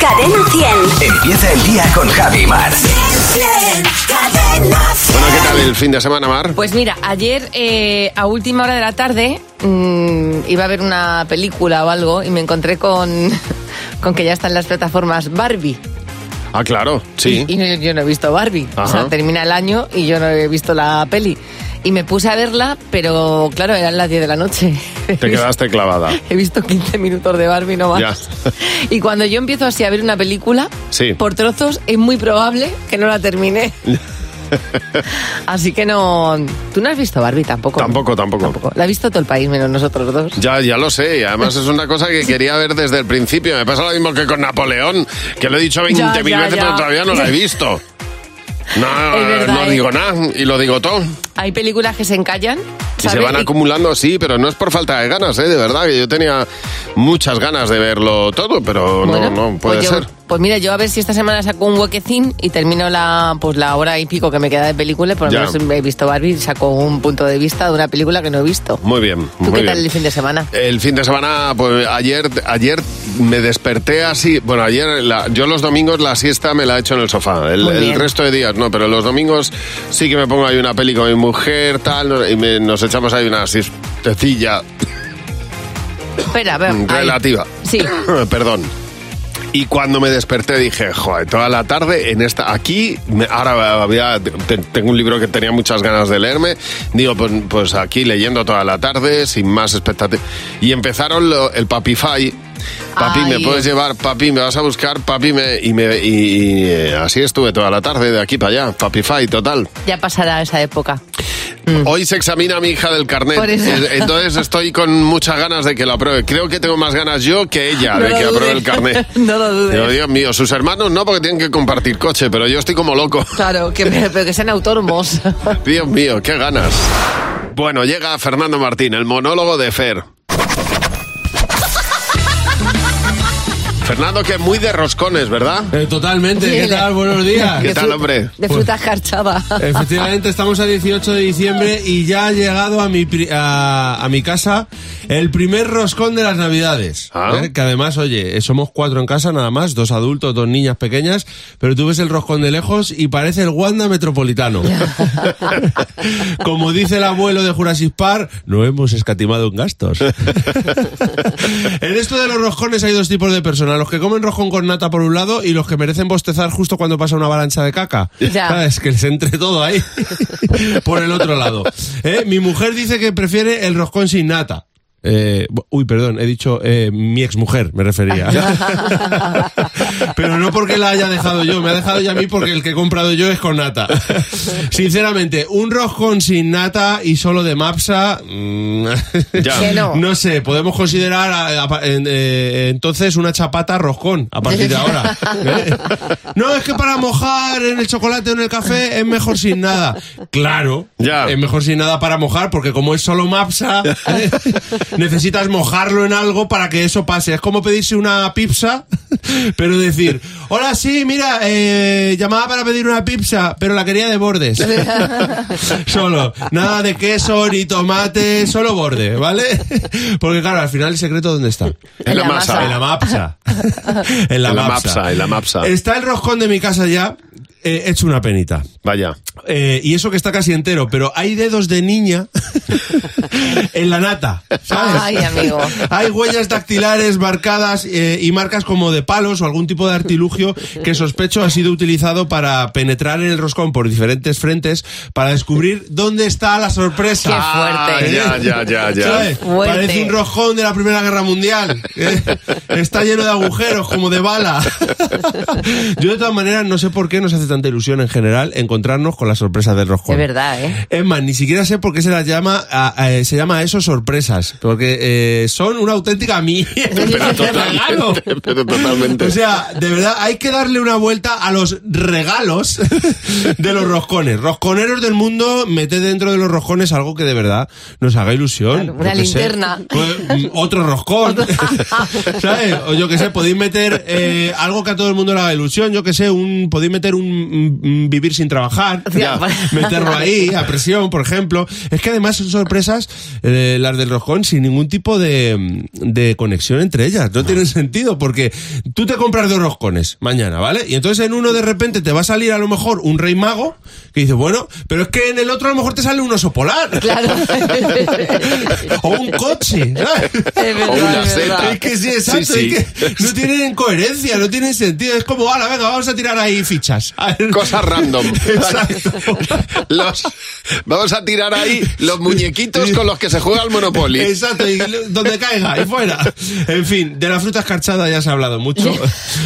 Cadena 100. Empieza el día con Javi Mar. Cadena 100. Bueno, ¿qué tal el fin de semana, Mar? Pues mira, ayer eh, a última hora de la tarde mm, iba a ver una película o algo y me encontré con, con que ya están las plataformas Barbie. Ah, claro, sí. Y, y yo no he visto Barbie. O sea, termina el año y yo no he visto la peli. Y me puse a verla, pero claro, eran las 10 de la noche. Te quedaste clavada. He visto 15 minutos de Barbie no más. Ya. Y cuando yo empiezo así a ver una película, Sí. por trozos, es muy probable que no la termine. así que no... Tú no has visto Barbie tampoco. ¿no? Tampoco, tampoco. La ha visto todo el país, menos nosotros dos. Ya, ya lo sé, y además es una cosa que quería ver desde el principio. Me pasa lo mismo que con Napoleón, que lo he dicho 20.000 Ya, ya, veces, ya. pero todavía no la he visto. No, verdad, no ¿eh? digo nada y lo digo todo. Hay películas que se encallan. Y se van Y- acumulando, sí, pero no es por falta de ganas, ¿eh? De verdad, que yo tenía muchas ganas de verlo todo, pero Bueno, no, no puede pues yo- ser. Pues mira, yo a ver si esta semana saco un huequecín y termino la pues la hora y pico que me queda de película. Por lo menos he visto Barbie y saco un punto de vista de una película que no he visto. Muy bien. ¿Tú muy qué tal bien. el fin de semana? El fin de semana, pues ayer, ayer me desperté así. Bueno, ayer, la- yo los domingos la siesta me la he hecho en el sofá. El, resto de días no, pero los domingos sí que me pongo ahí una peli con mi mujer, tal, y me- nos echamos ahí una siestecilla Espera, a ver. ahí. relativa. Sí. Perdón. Y cuando me desperté dije, joder, toda la tarde en esta, aquí, me- ahora había, te- tengo un libro que tenía muchas ganas de leerme, digo, pues, pues aquí leyendo toda la tarde, sin más expectativa. Y empezaron lo- el Papify. Papi, Ay. me puedes llevar, papi, me vas a buscar, papi, me, y, me, y, y, así estuve toda la tarde, de aquí para allá, Papify, total. Ya pasará esa época. Hoy se examina a mi hija del carnet, Mm. Por eso. Eh, entonces estoy con muchas ganas de que lo apruebe. Creo que tengo más ganas yo que ella No de que apruebe el carnet. No lo dudes. Digo, Dios mío, sus hermanos no, porque tienen que compartir coche, pero yo estoy como loco. Claro, que, pero que sean autónomos. Dios mío, qué ganas. Bueno, llega Fernando Martín, el monólogo de Fer. Fernando, que muy de roscones, ¿verdad? Eh, totalmente, Sí, ¿qué de- tal? Buenos días. ¿Qué tal, hombre? De fruta escarchada. Efectivamente, estamos a 18 de diciembre y ya ha llegado a mi, pri- a, a mi casa el primer roscón de las Navidades. Ah. ¿eh? Que además, oye, eh, somos cuatro en casa nada más, dos adultos, dos niñas pequeñas, pero tú ves el roscón de lejos y parece el Wanda Metropolitano. Como dice el abuelo de Jurassic Park, no hemos escatimado en gastos. en esto de los roscones hay dos tipos de personas, los que comen roscón con nata por un lado y los que merecen bostezar justo cuando pasa una avalancha de caca. Ya. ¿Sabes? Que les entre todo ahí por el otro lado. ¿Eh? Mi mujer dice que prefiere el roscón sin nata. Eh, uy, perdón, he dicho eh, mi exmujer, me refería. Pero no porque la haya dejado yo, me ha dejado ya a mí porque el que he comprado yo es con nata. Sinceramente, un roscón sin nata y solo de mapsa. mm, Ya. No. no sé, podemos considerar a- a- en- eh, entonces una chapata roscón a partir de ahora. ¿eh? No, es que para mojar en el chocolate o en el café es mejor sin nada. Claro, Ya. es mejor sin nada para mojar porque como es solo mapsa, ¿eh? Necesitas mojarlo en algo para que eso pase. Es como pedirse una pizza, pero decir, hola, sí, mira, eh, llamaba para pedir una pizza, pero la quería de bordes. solo, nada de queso ni tomate, solo borde, ¿vale? Porque claro, al final el secreto ¿dónde está? En la la masa. En la mapsa. en la, En la mapsa. mapsa, en la mapsa. Está el roscón de mi casa ya eh, hecho una penita. Vaya. Eh, y eso que está casi entero, pero hay dedos de niña en la nata, ¿sabes? Ay, amigo. Hay huellas dactilares marcadas eh, y marcas como de palos o algún tipo de artilugio que sospecho ha sido utilizado para penetrar en el roscón por diferentes frentes para descubrir dónde está la sorpresa. Qué fuerte. Ah, ya, ya, ya, ya. Fuerte. Parece un roscón de la Primera Guerra Mundial. ¿eh? Está lleno de agujeros, como de bala. Yo, de todas maneras, no sé por qué nos hace tanta ilusión en general encontrarnos con la sorpresa del roscón. Es verdad, ¿eh? Es más, ni siquiera sé por qué se las llama, a- a- se llama a eso sorpresas, porque eh, son una auténtica mierda. Pero, total- regalo. pero totalmente. O sea, de verdad, hay que darle una vuelta a los regalos de los roscones. Rosconeros del mundo, meted dentro de los roscones algo que de verdad nos haga ilusión. Claro, una qué sé. linterna. Pues, mm, otro roscón. ¿Sabes? O yo que sé, podéis meter eh, algo que a todo el mundo le haga ilusión. Yo que sé, un, podéis meter un vivir sin trabajar, Ya. meterlo ahí a presión, por ejemplo. Es que además son sorpresas eh, las del roscón sin ningún tipo de, de conexión entre ellas. No tienen sentido porque tú te compras dos roscones mañana, ¿vale? Y entonces en uno de repente te va a salir a lo mejor un rey mago que dice, bueno, pero es que en el otro a lo mejor te sale un oso polar. Claro. o un coche. ¿sabes? Es verdad, O una es verdad. seta. Es que sí, exacto. Sí, sí. es que no tienen coherencia, no tienen sentido. Es como, ala, venga, vamos a tirar ahí fichas. Ver. Cosas random. Exacto. Los, vamos a tirar ahí los muñequitos con los que se juega al Monopoly. Exacto, y donde caiga, y fuera. En fin, de la fruta escarchada ya se ha hablado mucho.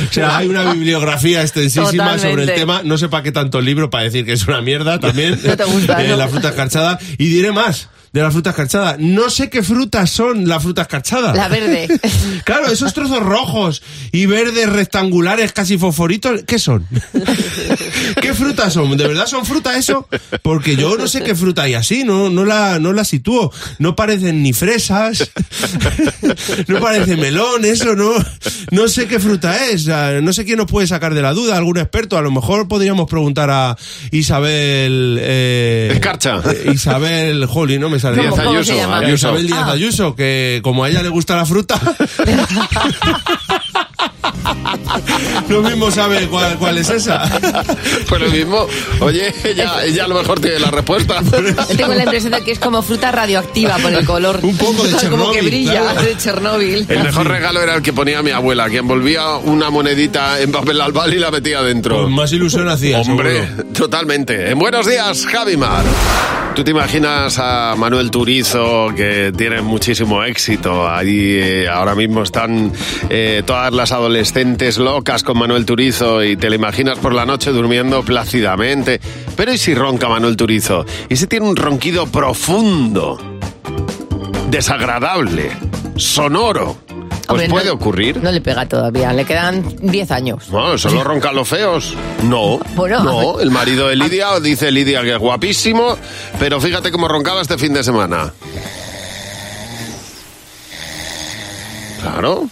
O sea, hay una bibliografía extensísima sobre el tema. No sé para qué tanto libro para decir que es una mierda también. No te gusta, eh, ¿no? La fruta escarchada. Y diré más de la fruta escarchada. No sé qué frutas son la fruta escarchada. La verde. Claro, esos trozos rojos y verdes rectangulares casi fosforitos, ¿qué son? ¿Qué frutas son? ¿De verdad son fruta eso? Porque yo no sé qué fruta hay así, no, no, la, no la sitúo. No parecen ni fresas, no parece melón, eso, no, no sé qué fruta es. No sé quién nos puede sacar de la duda, algún experto. A lo mejor podríamos preguntar a Isabel... Eh, Escarcha. eh, Isabel, Joli, no me ¿Cómo- cómo Ayuso, se llama? Ayuso. Isabel Díaz Ah. Ayuso, que como a ella le gusta la fruta, lo mismo sabe cuál, cuál es esa. Pues lo mismo, oye, ella, ella a lo mejor tiene la respuesta. Yo tengo la impresión de que es como fruta radioactiva por el color. Un poco de Como que Chernóbil, brilla claro. de Chernóbil. El mejor regalo era el que ponía mi abuela, que envolvía una monedita en papel albal y la metía dentro. Pues más ilusión hacía, Hombre, seguro. totalmente. En buenos días, Javimar. ¿Tú te imaginas a Manuel Turizo, que tiene muchísimo éxito? Ahí eh, ahora mismo están eh, todas las adolescentes locas con Manuel Turizo y te lo imaginas por la noche durmiendo plácidamente. Pero ¿y si ronca Manuel Turizo? ¿Y si tiene un ronquido profundo? Desagradable, sonoro. Pues Hombre, puede no- ocurrir. No le pega todavía, le quedan 10 años. No, solo roncan los feos. No, Bueno, no. El marido de Lidia dice Lidia que es guapísimo, pero fíjate cómo roncaba este fin de semana. Claro.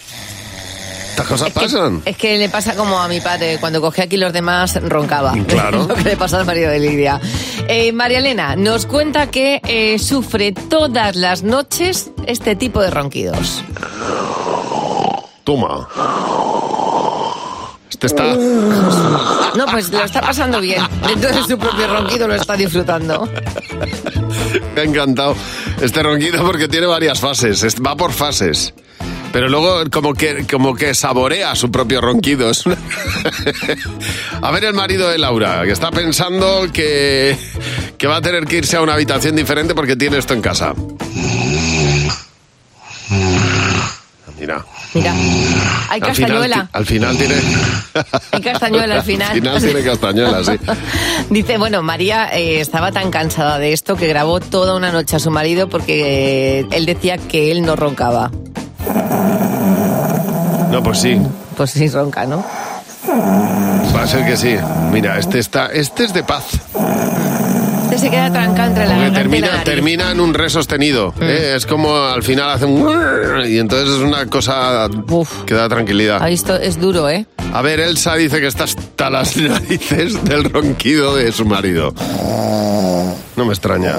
Estas cosas pasan. Es que le pasa como a mi padre, cuando cogía aquí los demás, roncaba. Claro. Lo que le pasa al marido de Lidia. Eh, María Elena nos cuenta que eh, sufre todas las noches este tipo de ronquidos. Toma. Este está. No, pues lo está pasando bien. Dentro de su propio ronquido lo está disfrutando. Me ha encantado este ronquido porque tiene varias fases. es- Va por fases. Pero luego como que, como que saborea su propio ronquido. A ver el marido de Laura, que está pensando que, que va a tener que irse a una habitación diferente porque tiene esto en casa. Mira. Mira, hay Al final, castañuela. al final tiene... Hay castañuela al final. Al final tiene castañuela, sí. Dice, bueno, María eh, estaba tan cansada de esto que grabó toda una noche a su marido porque eh, él decía que él no roncaba. No, pues sí. Pues sí ronca, ¿no? Va a ser que sí. Mira, este está, este es de paz. Este se queda trancado entre la Porque termina, en un re sostenido. Mm. ¿eh? Es como al final hace un... Y entonces es una cosa Uf. que da tranquilidad. Ahí esto es duro, ¿eh? A ver, Elsa dice que está hasta las narices del ronquido de su marido. No me extraña.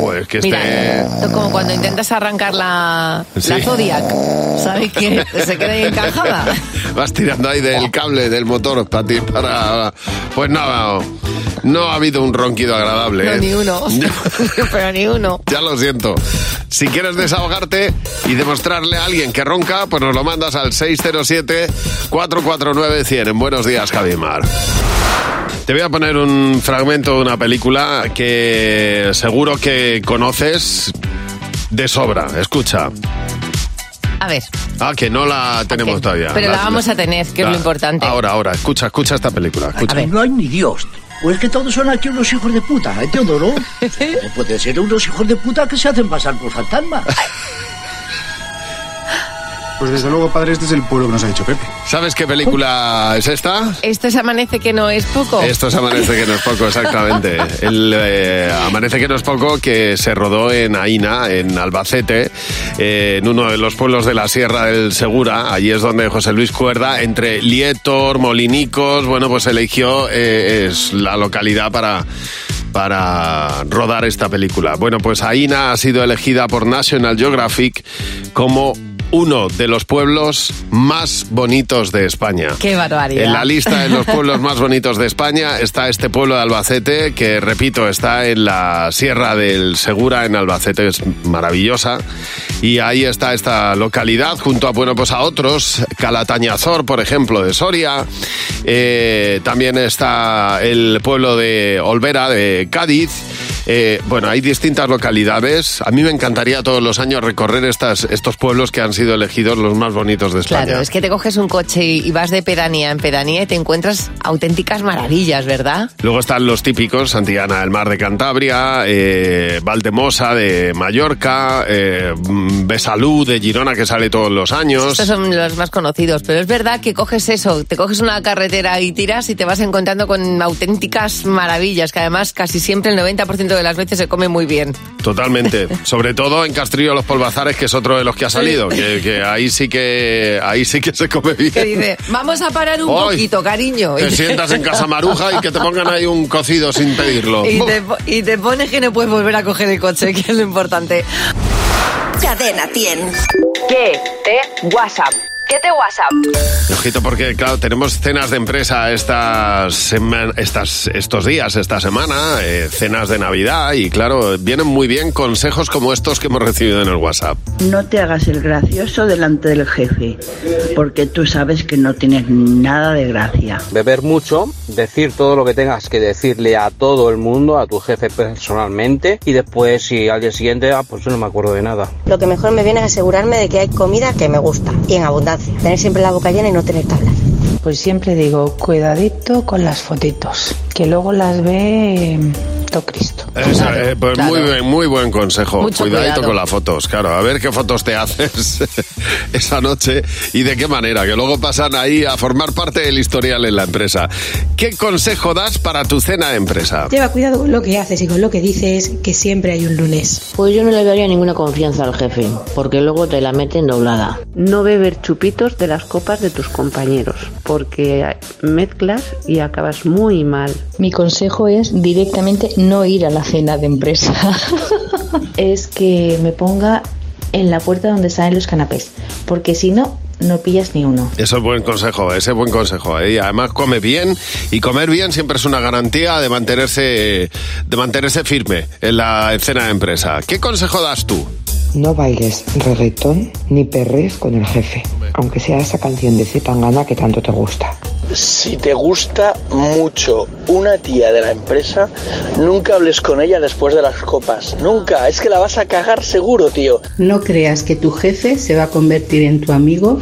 Pues que Mira, esté... esto es como cuando intentas arrancar la, Sí. la Zodiac. ¿Sabes que se queda ahí encajada? Vas tirando ahí del cable del motor para ti, para... Pues nada, no ha habido un ronquido agradable. No, ¿eh? ni uno. Pero ni uno. Ya lo siento. Si quieres desahogarte y demostrarle a alguien que ronca, pues nos lo mandas al 607-449-100. En Buenos Días, Javimar. Te voy a poner un fragmento de una película que seguro que conoces de sobra. Escucha. A ver, Ah, que no la tenemos todavía. pero la vamos a tener, que es lo importante. Ahora, ahora. Escucha, escucha esta película. Escucha. A ver. No hay ni Dios. O es que todos son aquí unos hijos de puta, entiendo, ¿no? O puede ser unos hijos de puta que se hacen pasar por fantasmas. Pues desde luego, padre, este es el pueblo que nos ha dicho Pepe. ¿Sabes qué película es esta? Esto es Amanece que no es poco. Esto es Amanece que no es poco, exactamente. El eh, Amanece que no es poco que se rodó en Aina, en Albacete, eh, en uno de los pueblos de la Sierra del Segura. Allí es donde José Luis Cuerda, entre Lietor, Molinicos, bueno, pues eligió eh, es la localidad para para rodar esta película. Bueno, pues Aina ha sido elegida por National Geographic como uno de los pueblos más bonitos de España. Qué barbaridad. En la lista de los pueblos más bonitos de España está este pueblo de Albacete, que repito, está en la Sierra del Segura, en Albacete, es maravillosa. Y ahí está esta localidad, junto a, bueno, pues a otros, Calatañazor, por ejemplo, de Soria. Eh, también está el pueblo de Olvera, de Cádiz. Eh, bueno, hay distintas localidades. A mí me encantaría todos los años recorrer estas, estos pueblos que han sido elegidos los más bonitos de España. Claro, es que te coges un coche y, vas de pedanía en pedanía y te encuentras auténticas maravillas, ¿verdad? Luego están los típicos, Santillana del Mar de Cantabria, eh, Valdemosa de Mallorca, eh, Besalú de Girona que sale todos los años. Estos son los más conocidos, pero es verdad que coges eso, te coges una carretera y tiras y te vas encontrando con auténticas maravillas, que además casi siempre el 90% de las veces se come muy bien. Totalmente. Sobre todo en Castrillo los Polvazares, que es otro de los que ha salido, que, que ahí sí que ahí sí que se come bien. Que dice, vamos a parar un poquito, cariño. Te sientas en casa maruja y que te pongan ahí un cocido sin pedirlo. Y te, y te pones que no puedes volver a coger el coche, que es lo importante. Cadena 100. ¿Qué te WhatsApp? ¿Qué te WhatsApp? Ojito, porque claro, tenemos cenas de empresa estas, sema- estas estos días, esta semana, eh, cenas de Navidad y claro, vienen muy bien consejos como estos que hemos recibido en el WhatsApp. No te hagas el gracioso delante del jefe, porque tú sabes que no tienes nada de gracia. Beber mucho, decir todo lo que tengas que decirle a todo el mundo, a tu jefe personalmente, y después si al día siguiente, ah, pues yo no me acuerdo de nada. Lo que mejor me viene es asegurarme de que hay comida que me gusta y en abundancia. Tener siempre la boca llena y no tener tablas. Pues siempre digo, cuidadito con las fotitos, que luego las ve Cristo. Eso, eh, pues muy, buen- muy buen consejo. Mucho Cuidadito cuidado. con las fotos, claro. A ver qué fotos te haces esa noche y de qué manera, que luego pasan ahí a formar parte del historial en la empresa. ¿Qué consejo das para tu cena de empresa? Lleva cuidado con lo que haces y con lo que dices, que siempre hay un lunes. Pues yo no le daría ninguna confianza al jefe, porque luego te la meten doblada. No beber chupitos de las copas de tus compañeros, porque mezclas y acabas muy mal. Mi consejo es directamente no ir a la cena de empresa. Es que me ponga en la puerta donde salen los canapés, porque si no, no pillas ni uno. Eso es buen consejo, ese es buen consejo. ¿eh? Y además come bien y comer bien siempre es una garantía de mantenerse, de mantenerse firme en la cena de empresa. ¿Qué consejo das tú? No bailes reggaetón ni perres con el jefe, aunque sea esa canción de Zetangana que tanto te gusta. Si te gusta mucho una tía de la empresa, nunca hables con ella después de las copas. Nunca. Es que la vas a cagar seguro, tío. No creas que tu jefe se va a convertir en tu amigo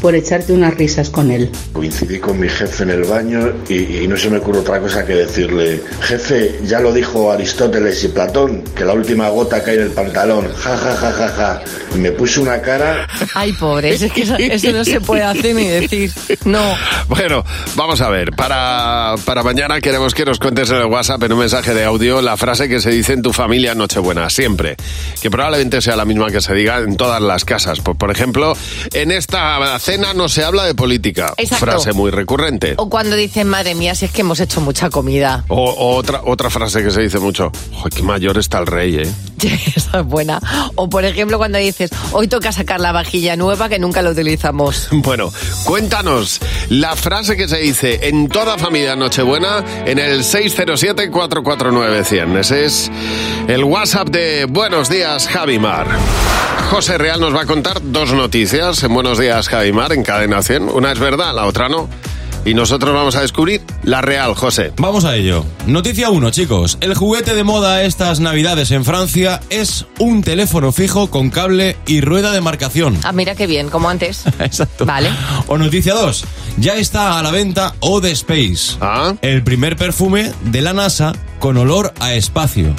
por echarte unas risas con él. Coincidí con mi jefe en el baño y, y no se me ocurre otra cosa que decirle, jefe, ya lo dijo Aristóteles y Platón, que la última gota cae en el pantalón, ja, ja, ja, ja, ja. Y me puse una cara... Ay, pobre, es que eso, eso no se puede hacer ni decir. No. Bueno, vamos a ver. Para, para mañana queremos que nos cuentes en el WhatsApp, en un mensaje de audio, la frase que se dice en tu familia en Nochebuena, siempre. Que probablemente sea la misma que se diga en todas las casas. Por, por ejemplo, en esta cena no se habla de política. Exacto. Frase muy recurrente. O cuando dicen, madre mía, si es que hemos hecho mucha comida. O, o otra, otra frase que se dice mucho, "Joder, qué mayor está el rey, ¿eh? Esa es buena. O por ejemplo cuando dices, hoy toca sacar la vajilla nueva que nunca la utilizamos. Bueno, cuéntanos la frase que se dice en toda familia Nochebuena en el 607-449-100. Ese es el WhatsApp de Buenos Días, Javimar. José Real nos va a contar dos noticias en Buenos Días, Javimar, en Cadena 100. Una es verdad, la otra no. Y nosotros vamos a descubrir la real, José. Vamos a ello. Noticia 1, chicos. El juguete de moda estas navidades en Francia es un teléfono fijo con cable y rueda de marcación. Ah, mira qué bien, como antes. Exacto. Vale. O noticia 2. Ya está a la venta O de Space. El primer perfume de la NASA con olor a espacio.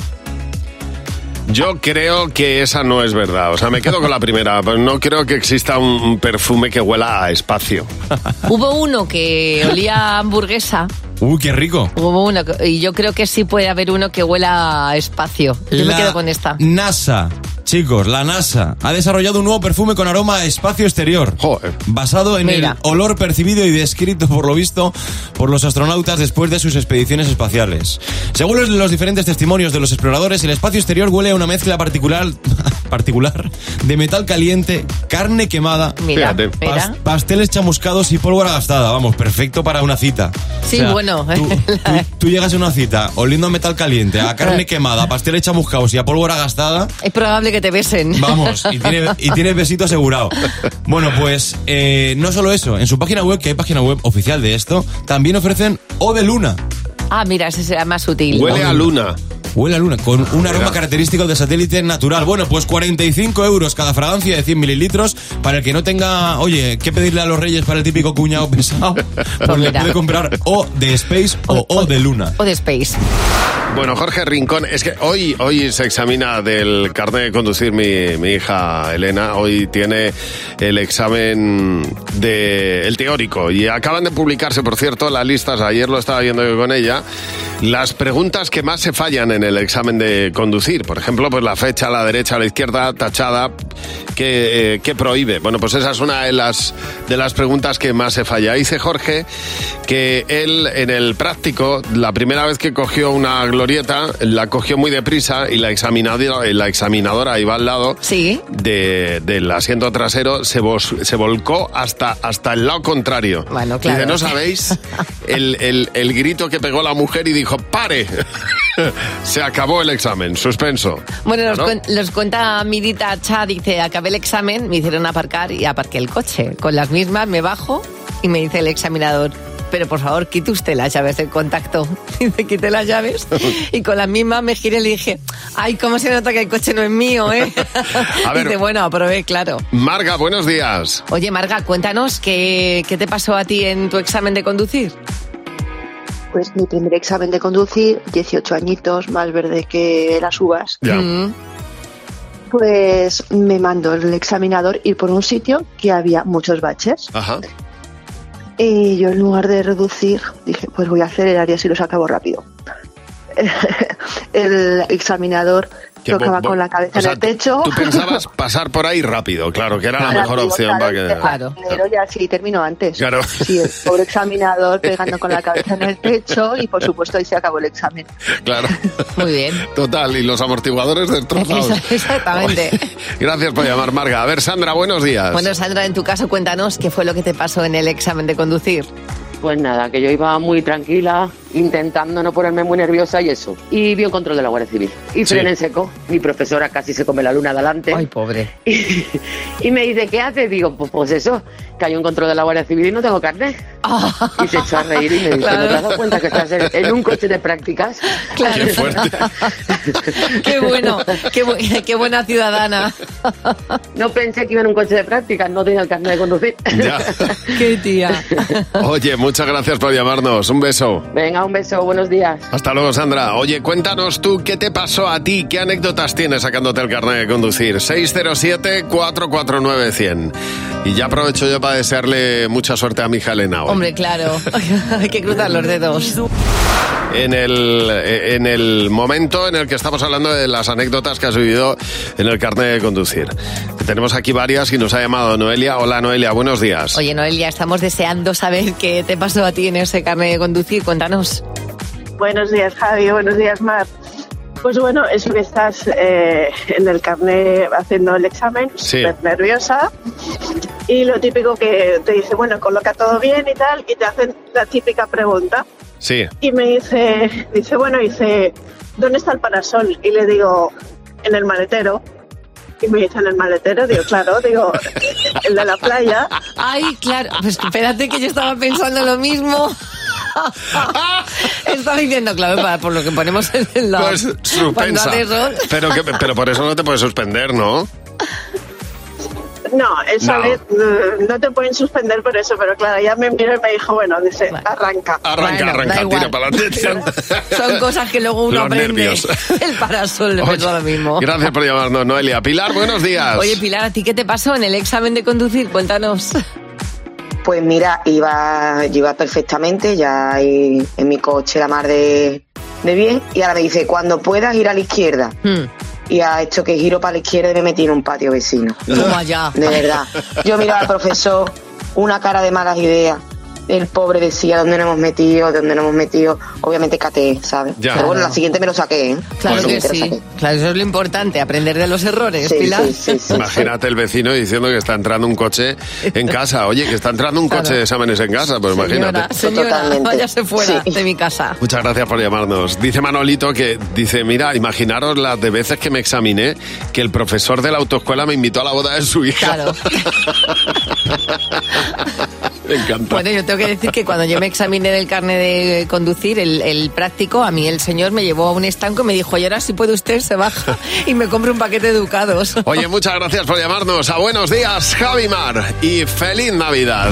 Yo creo que esa no es verdad. O sea, me quedo con la primera. Pues no creo que exista un, perfume que huela a espacio. Hubo uno que olía a hamburguesa. Uy, qué rico. Hubo uno, y yo creo que sí puede haber uno que huela a espacio. Yo me quedo con esta. NASA. Chicos, la NASA ha desarrollado un nuevo perfume con aroma a espacio exterior. Basado en Mira. el olor percibido y descrito, por lo visto, por los astronautas después de sus expediciones espaciales. Según los, los diferentes testimonios de los exploradores, el espacio exterior huele a una mezcla particular, particular de metal caliente, carne quemada, Mira, pas- mira. pasteles chamuscados y pólvora gastada. Vamos, perfecto para una cita. Sí, O sea, bueno. Tú llegas a una cita oliendo a metal caliente, a carne quemada, a pasteles chamuscados y a pólvora gastada. es probable que te besen. Vamos, y tiene, y tiene besito asegurado. Bueno, pues eh, no solo eso, en su página web, que hay página web oficial de esto, también ofrecen O de Luna. Ah, mira, ese será más sutil. Huele a luna. Huele a luna, con un aroma característico de satélite natural. Bueno, pues 45 euros cada fragancia de 100 mililitros. Para el que no tenga, oye, ¿qué pedirle a los reyes para el típico cuñado pesado? Pues le mira. puede comprar O de Space o O de Luna. O de Space. Bueno, Jorge Rincón, es que hoy, hoy se examina del carnet de conducir mi, mi hija Elena. Hoy tiene el examen de el teórico y acaban de publicarse, por cierto, las listas. Ayer lo estaba viendo yo con ella. Las preguntas que más se fallan en el examen de conducir. Por ejemplo, pues la fecha a la derecha, a la izquierda, tachada, que, eh, que prohíbe. Bueno, pues esa es una de las, de las preguntas que más se falla. Dice Jorge que él en el práctico, la primera vez que cogió una glorieta, la cogió muy deprisa y la examinadora, la examinadora iba al lado de- del asiento trasero, se, vos- se volcó hasta, hasta el lado contrario. Bueno, claro. Dice, no sabéis el, el- el grito que pegó la mujer y dijo, pare. se acabó el examen, suspenso. Bueno, nos, ¿No? cuen- nos cuenta Midita Cha, dice, acabé el examen, me hicieron aparcar y aparqué el coche. Con las mismas me bajo y me dice el examinador, pero por favor, quite usted las llaves del contacto. Dice, quité las llaves y con las mismas me giré y le dije, ay, cómo se nota que el coche no es mío, ¿eh? A ver. Dice, bueno, aprobé, claro. Marga, buenos días. Oye, Marga, cuéntanos, ¿qué, ¿qué te pasó a ti en tu examen de conducir? Pues mi primer examen de conducir, 18 añitos, más verde que las uvas. Ya. Mm. Pues me mandó el examinador ir por un sitio que había muchos baches. Ajá. Y yo en lugar de reducir, dije, pues voy a acelerar y así los acabo rápido. el examinador Que tocaba bo- bo- con la cabeza o sea, en el pecho. Tú pensabas pasar por ahí rápido, claro, que era la mejor Rápido, opción para que... claro, Pero ya sí terminó antes. Claro. Sí, el pobre examinador pegando con la cabeza en el pecho y por supuesto ahí se acabó el examen. Claro. Muy bien. Total, y los amortiguadores destrozados. Exactamente. Gracias por llamar, Marga. A ver, Sandra, buenos días. Bueno, Sandra, en tu caso, cuéntanos qué fue lo que te pasó en el examen de conducir. Pues nada, que yo iba muy tranquila, intentando no ponerme muy nerviosa y eso. Y vi un control de la Guardia Civil. Y Sí. frené en seco. Mi profesora casi se come la luna de adelante. Ay, pobre. Y, y me dice, ¿qué haces? Digo, pues, pues eso, que hay un control de la Guardia Civil y no tengo carnet. Y se echó a reír y me dice, ¿no te has dado cuenta que estás en, en un coche de prácticas? Claro. Qué fuerte. Qué bueno, qué, bu- qué buena ciudadana. No pensé que iba en un coche de prácticas, no tenía el carnet de conducir. Ya. Qué tía. Oye, muchas gracias por llamarnos. Un beso. Venga, un beso, buenos días. Hasta luego, Sandra. Oye, cuéntanos tú qué te pasó a ti, qué anécdotas tienes sacándote el carnet de conducir. 607-449-100. Y ya aprovecho yo para desearle mucha suerte a mi hija Elena hoy. Hombre, claro. Hay que cruzar los dedos. en el, en el momento en el que estamos hablando de las anécdotas que has vivido en el carnet de conducir. Tenemos aquí varias y nos ha llamado Noelia. Hola Noelia, buenos días. Oye, Noelia, estamos deseando saber qué te pasó a ti en ese carnet de conducir. Cuéntanos. Buenos días, Javi. Buenos días, Mar. Pues bueno, eso que estás eh, en el carnet haciendo el examen, Sí. súper nerviosa. Y lo típico que te dice, bueno, coloca todo bien y tal, y te hacen la típica pregunta. Sí. Y me dice, dice, bueno, dice, ¿dónde está el parasol? Y le digo, en el maletero. Y me dice, en el maletero, digo, claro, digo, el de la playa. Ay, claro. Pues espérate que yo estaba pensando lo mismo. Estaba diciendo, claro, para- por lo que ponemos en la... Pues suspensa. eso. Pero, que, pero por eso no te puedes suspender, ¿no? No, esa No. vez mm, no te pueden suspender por eso, pero claro, ya me miró y me dijo, bueno, dice, arranca. Arranca, Bueno, arranca, tira para adelante. Son cosas que luego uno Los aprende. nervios. El parasol le pasa lo mismo. Gracias por llamarnos, Noelia. Pilar, buenos días. Oye, Pilar, ¿a ti qué te pasó en el examen de conducir? Cuéntanos. Pues mira, iba, yo iba perfectamente, ya ahí en mi coche la mar de, de bien, y ahora me dice, cuando puedas ir a la izquierda. Hmm. Y ha hecho que giro para la izquierda y me metí en un patio vecino. Toma allá. De verdad. Yo miraba al profesor, una cara de malas ideas. El pobre decía dónde nos hemos metido, dónde nos hemos metido. Obviamente caté, ¿sabes? Ya. Pero bueno, la siguiente me lo saqué, ¿eh? Claro La que sí. Claro, eso es lo importante, aprender de los errores, Sí, Pilar. sí, sí, sí. Imagínate el vecino diciendo que está entrando un coche en casa. Oye, que está entrando un coche Claro. de exámenes en casa. Pues Señora, imagínate. señora, Totalmente. váyase fuera de mi casa. Muchas gracias por llamarnos. Dice Manolito que, dice, mira, imaginaros las de veces que me examiné, que el profesor de la autoescuela me invitó a la boda de su hija. Claro. me encanta. Bueno, yo tengo que decir que cuando yo me examiné del carnet de conducir, el, el práctico, a mí el señor me llevó a un estanco y me dijo, y ahora si puede usted, se baja y me compra un paquete de educados. Oye, muchas gracias por llamarnos. A buenos días, Javimar. Y feliz Navidad.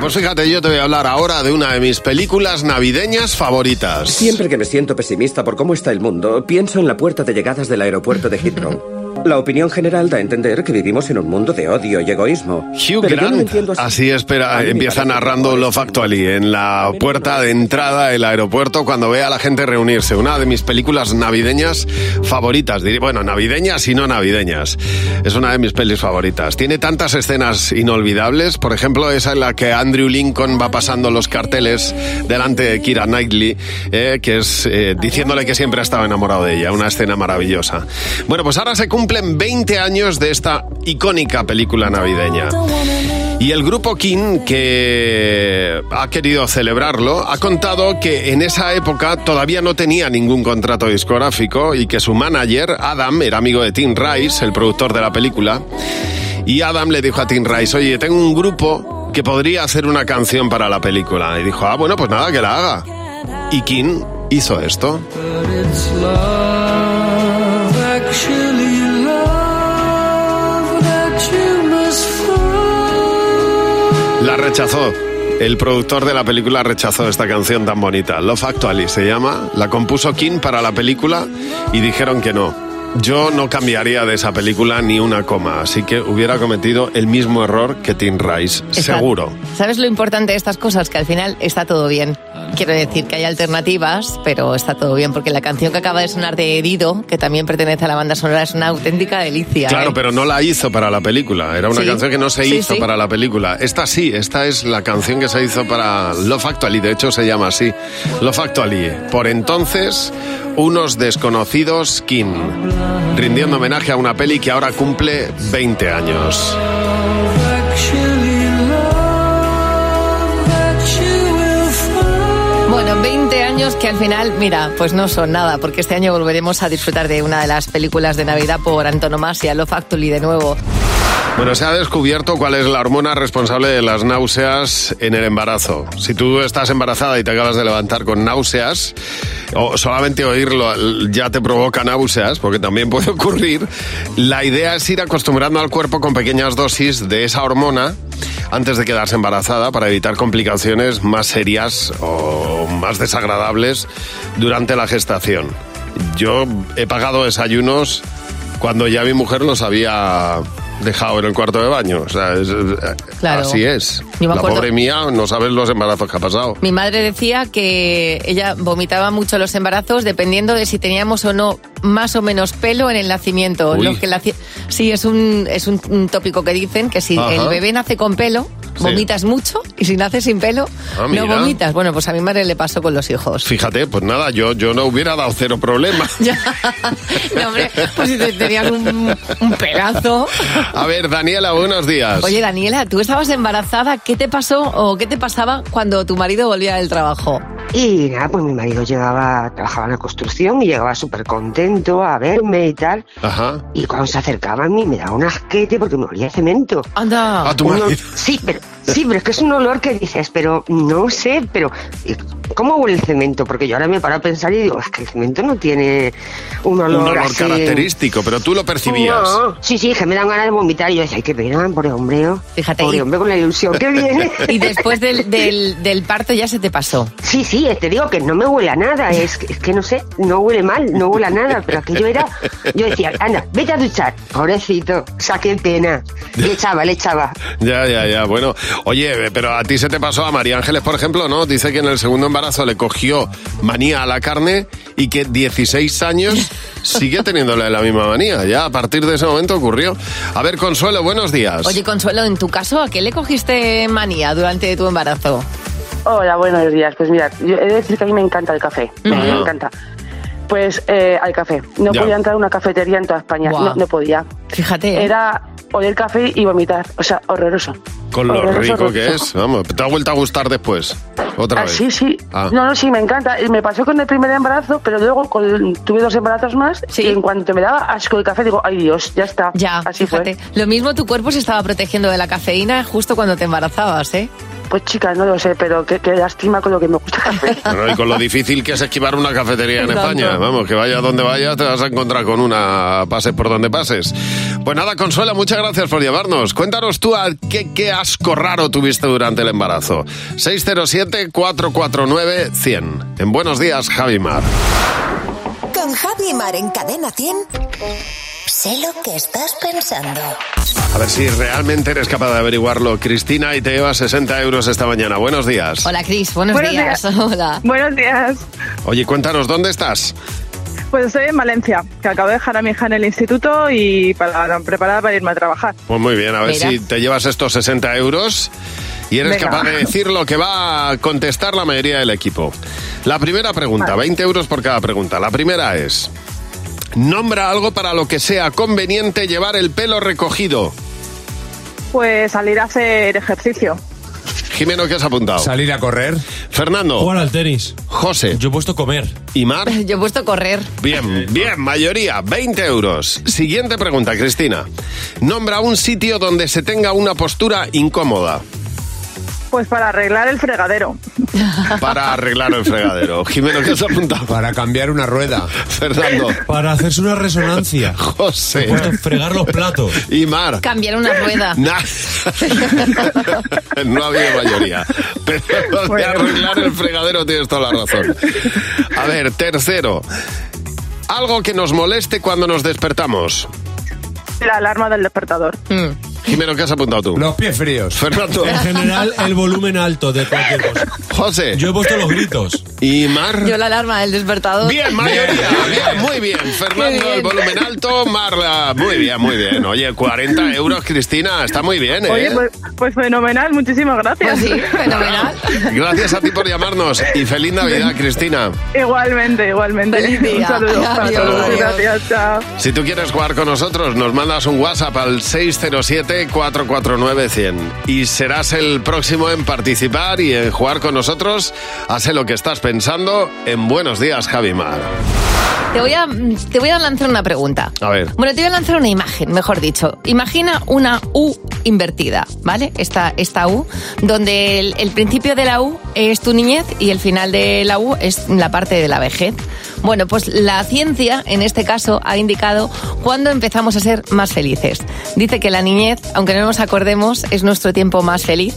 Pues fíjate, yo te voy a hablar ahora de una de mis películas navideñas favoritas. Siempre que me siento pesimista por cómo está el mundo, pienso en la puerta de llegadas del aeropuerto de Heathrow. La opinión general da a entender que vivimos en un mundo de odio y egoísmo. Hugh Pero yo no Grant, así. así espera, empieza narrando Love Actually en la puerta de entrada del aeropuerto cuando ve a la gente reunirse. Una de mis películas navideñas favoritas. Bueno, navideñas y no navideñas. Es una de mis pelis favoritas. Tiene tantas escenas inolvidables. Por ejemplo, esa en la que Andrew Lincoln va pasando los carteles delante de Kira Knightley, eh, que es eh, diciéndole que siempre ha estado enamorado de ella. Una escena maravillosa. Bueno, pues ahora se cumplen 20 años de esta icónica película navideña. Y el grupo King, que ha querido celebrarlo, ha contado que en esa época todavía no tenía ningún contrato discográfico y que su manager, Adam, era amigo de Tim Rice, el productor de la película. Y Adam le dijo a Tim Rice, oye, tengo un grupo que podría hacer una canción para la película. Y dijo, ah, bueno, pues nada, que la haga. Y King hizo esto. La rechazó. El productor de la película rechazó esta canción tan bonita. Love Actually se llama. La compuso King para la película y dijeron que no. Yo no cambiaría de esa película ni una coma, así que hubiera cometido el mismo error que Tim Rice, seguro. ¿Sabes lo importante de estas cosas? Que al final está todo bien. Quiero decir que hay alternativas, pero está todo bien, porque la canción que acaba de sonar de Dido, que también pertenece a la banda sonora, es una auténtica delicia. Claro, ¿eh? pero no la hizo para la película. Era una Sí. canción que no se Sí, hizo sí. para la película. Esta sí, esta es la canción que se hizo para Love Actually. De hecho, se llama así. Love Actually. Por entonces, unos desconocidos King. Rindiendo homenaje a una peli que ahora cumple 20 años. Que al final, mira, pues no son nada, porque este año volveremos a disfrutar de una de las películas de Navidad por antonomasia, Love Actually de nuevo. Bueno, se ha descubierto cuál es la hormona responsable de las náuseas en el embarazo. Si tú estás embarazada y te acabas de levantar con náuseas, o solamente oírlo ya te provoca náuseas, porque también puede ocurrir, la idea es ir acostumbrando al cuerpo con pequeñas dosis de esa hormona antes de quedarse embarazada para evitar complicaciones más serias o más desagradables durante la gestación. Yo he pagado desayunos cuando ya mi mujer los había dejado en el cuarto de baño. O sea, es- Claro. así es. Yo me La pobre mía no sabes los embarazos que ha pasado. Mi madre decía que ella vomitaba mucho los embarazos dependiendo de si teníamos o no más o menos pelo en el nacimiento. Uy. Lo que la sí, es un, es un, un tópico que dicen que si Ajá. el bebé nace con pelo, Sí. vomitas mucho y si nace sin pelo, Ah, no vomitas. Bueno, pues a mi madre le pasó con los hijos. Fíjate, pues nada, yo, yo no hubiera dado cero problema. No, hombre, pues si te- tenías un, un pedazo. A ver, Daniela, buenos días. Oye, Daniela, tú estabas embarazada. ¿Qué te pasó o qué te pasaba cuando tu marido volvía del trabajo? Y nada, pues mi marido llegaba, trabajaba en la construcción y llegaba súper contento a verme y tal. Ajá. Y cuando se acercaba a mí me daba un asquete porque me olía a cemento. Anda. A tu marido. Sí, pero Sí, pero es que es un olor que dices, pero no sé, pero eh, ¿cómo huele el cemento? Porque yo ahora me paro a pensar y digo, es que el cemento no tiene un olor, Un olor así. característico, pero tú lo percibías. No, sí, sí, que me dan ganas de vomitar y yo decía, ay, qué pena, pobre hombre. Fíjate. Pobre hombre con la ilusión que viene. Y después del, del, del parto ya se te pasó. Sí, sí, te digo que no me huele a nada, es que, es que no sé, no huele mal, no huele a nada, pero aquello era, yo decía, anda, vete a duchar, pobrecito, o sea, qué pena, le echaba, le echaba. Ya, ya, ya. Bueno, oye, pero a ti se te pasó, a María Ángeles, por ejemplo, ¿no? Dice que en el segundo embarazo le cogió manía a la carne y que 16 años sigue teniéndole la misma manía. Ya a partir de ese momento ocurrió. A ver, Consuelo, buenos días. Oye, Consuelo, en tu caso, ¿a qué le cogiste manía durante tu embarazo? Hola, buenos días. Pues mira, yo he de decir que a mí me encanta el café. Me Ajá. encanta. Pues eh, al café. No Ya. podía entrar a una cafetería en toda España. No, no podía. Fíjate. ¿eh? Era oler café y vomitar. O sea, horroroso. Con lo Horroroso, rico que horroroso. es. Vamos, ¿te ha vuelto a gustar después? Otra Ah, vez. sí, sí. Ah. No, no, sí, me encanta. Y Me pasó con el primer embarazo, pero luego con- tuve dos embarazos más y en cuanto me daba asco el café, digo, ay Dios, ya está. Ya, Así fíjate. fue. Lo mismo tu cuerpo se estaba protegiendo de la cafeína justo cuando te embarazabas, ¿eh? Pues chicas, no lo sé, pero qué, qué lástima con lo que me gusta el café. Bueno, y con lo difícil que es esquivar una cafetería en Exacto. España. Vamos, que vaya donde vayas, te vas a encontrar con una pases por donde pases. Pues nada, Consuela, muchas gracias por llevarnos. Cuéntanos tú a qué, qué asco raro tuviste durante el embarazo. 607-449-100. En Buenos Días, Javi Mar. Con Javi Mar en Cadena 100. Sé lo que estás pensando. A ver si realmente eres capaz de averiguarlo. Cristina, y te lleva 60 euros esta mañana. Buenos días. Hola, Cris, buenos, Buenos días. días. Hola. Buenos días. Oye, cuéntanos, ¿dónde estás? Pues estoy en Valencia, que acabo de dejar a mi hija en el instituto y para preparada para irme a trabajar. Pues muy bien, a ver Mira. si te llevas estos 60 euros y eres Venga. capaz de decir lo que va a contestar la mayoría del equipo. La primera pregunta, 20 euros por cada pregunta. La primera es, nombra algo para lo que sea conveniente llevar el pelo recogido. Pues salir a hacer ejercicio. Jimeno, ¿qué has apuntado? Salir a correr. Fernando. Jugar al tenis. José. Yo he puesto comer. ¿Y Mar? Yo he puesto correr. Bien, bien, mayoría, 20 euros. Siguiente pregunta, Cristina. Nombra un sitio donde se tenga una postura incómoda Pues para arreglar el fregadero. para arreglar el fregadero. Jimeno, ¿qué has apuntado? Para cambiar una rueda. Fernando. Para hacerse una resonancia. José. Fregar los platos. Y Mar. Cambiar una rueda. Nah. no ha habido mayoría. Pero de Bueno. arreglar el fregadero tienes toda la razón. A ver, tercero. Algo que nos moleste cuando nos despertamos. La alarma del despertador. Jimeno, ¿qué has apuntado tú? Los pies fríos. Fernando. En general, el volumen alto de cualquier cosa. José. Yo he puesto los gritos. ¿Y Mar? Yo la alarma del despertador. Bien, mayoría. Bien, muy bien. Fernando, bien. el volumen alto. Marla, muy bien, muy bien. Oye, 40 euros, Cristina. Está muy bien, ¿eh? Oye, pues, pues fenomenal, muchísimas gracias. Pues sí, fenomenal. Gracias a ti por llamarnos. Y feliz Navidad, Cristina. Igualmente, igualmente. Feliz día. Un saludo para Adiós. todos. Gracias, chao. Si tú quieres jugar con nosotros, nos mandas un WhatsApp al 607-449-100 y serás el próximo en participar y en jugar con nosotros. Haz lo que estás pensando en Buenos Días, Javimar. Te voy, a, te voy a lanzar una pregunta. A ver. Bueno, te voy a lanzar una imagen, mejor dicho. Imagina una U invertida, ¿vale? Esta, esta U, donde el, el principio de la U es tu niñez y el final de la U es la parte de la vejez. Bueno, pues la ciencia, en este caso, ha indicado cuándo empezamos a ser más felices. Dice que la niñez, aunque no nos acordemos, es nuestro tiempo más feliz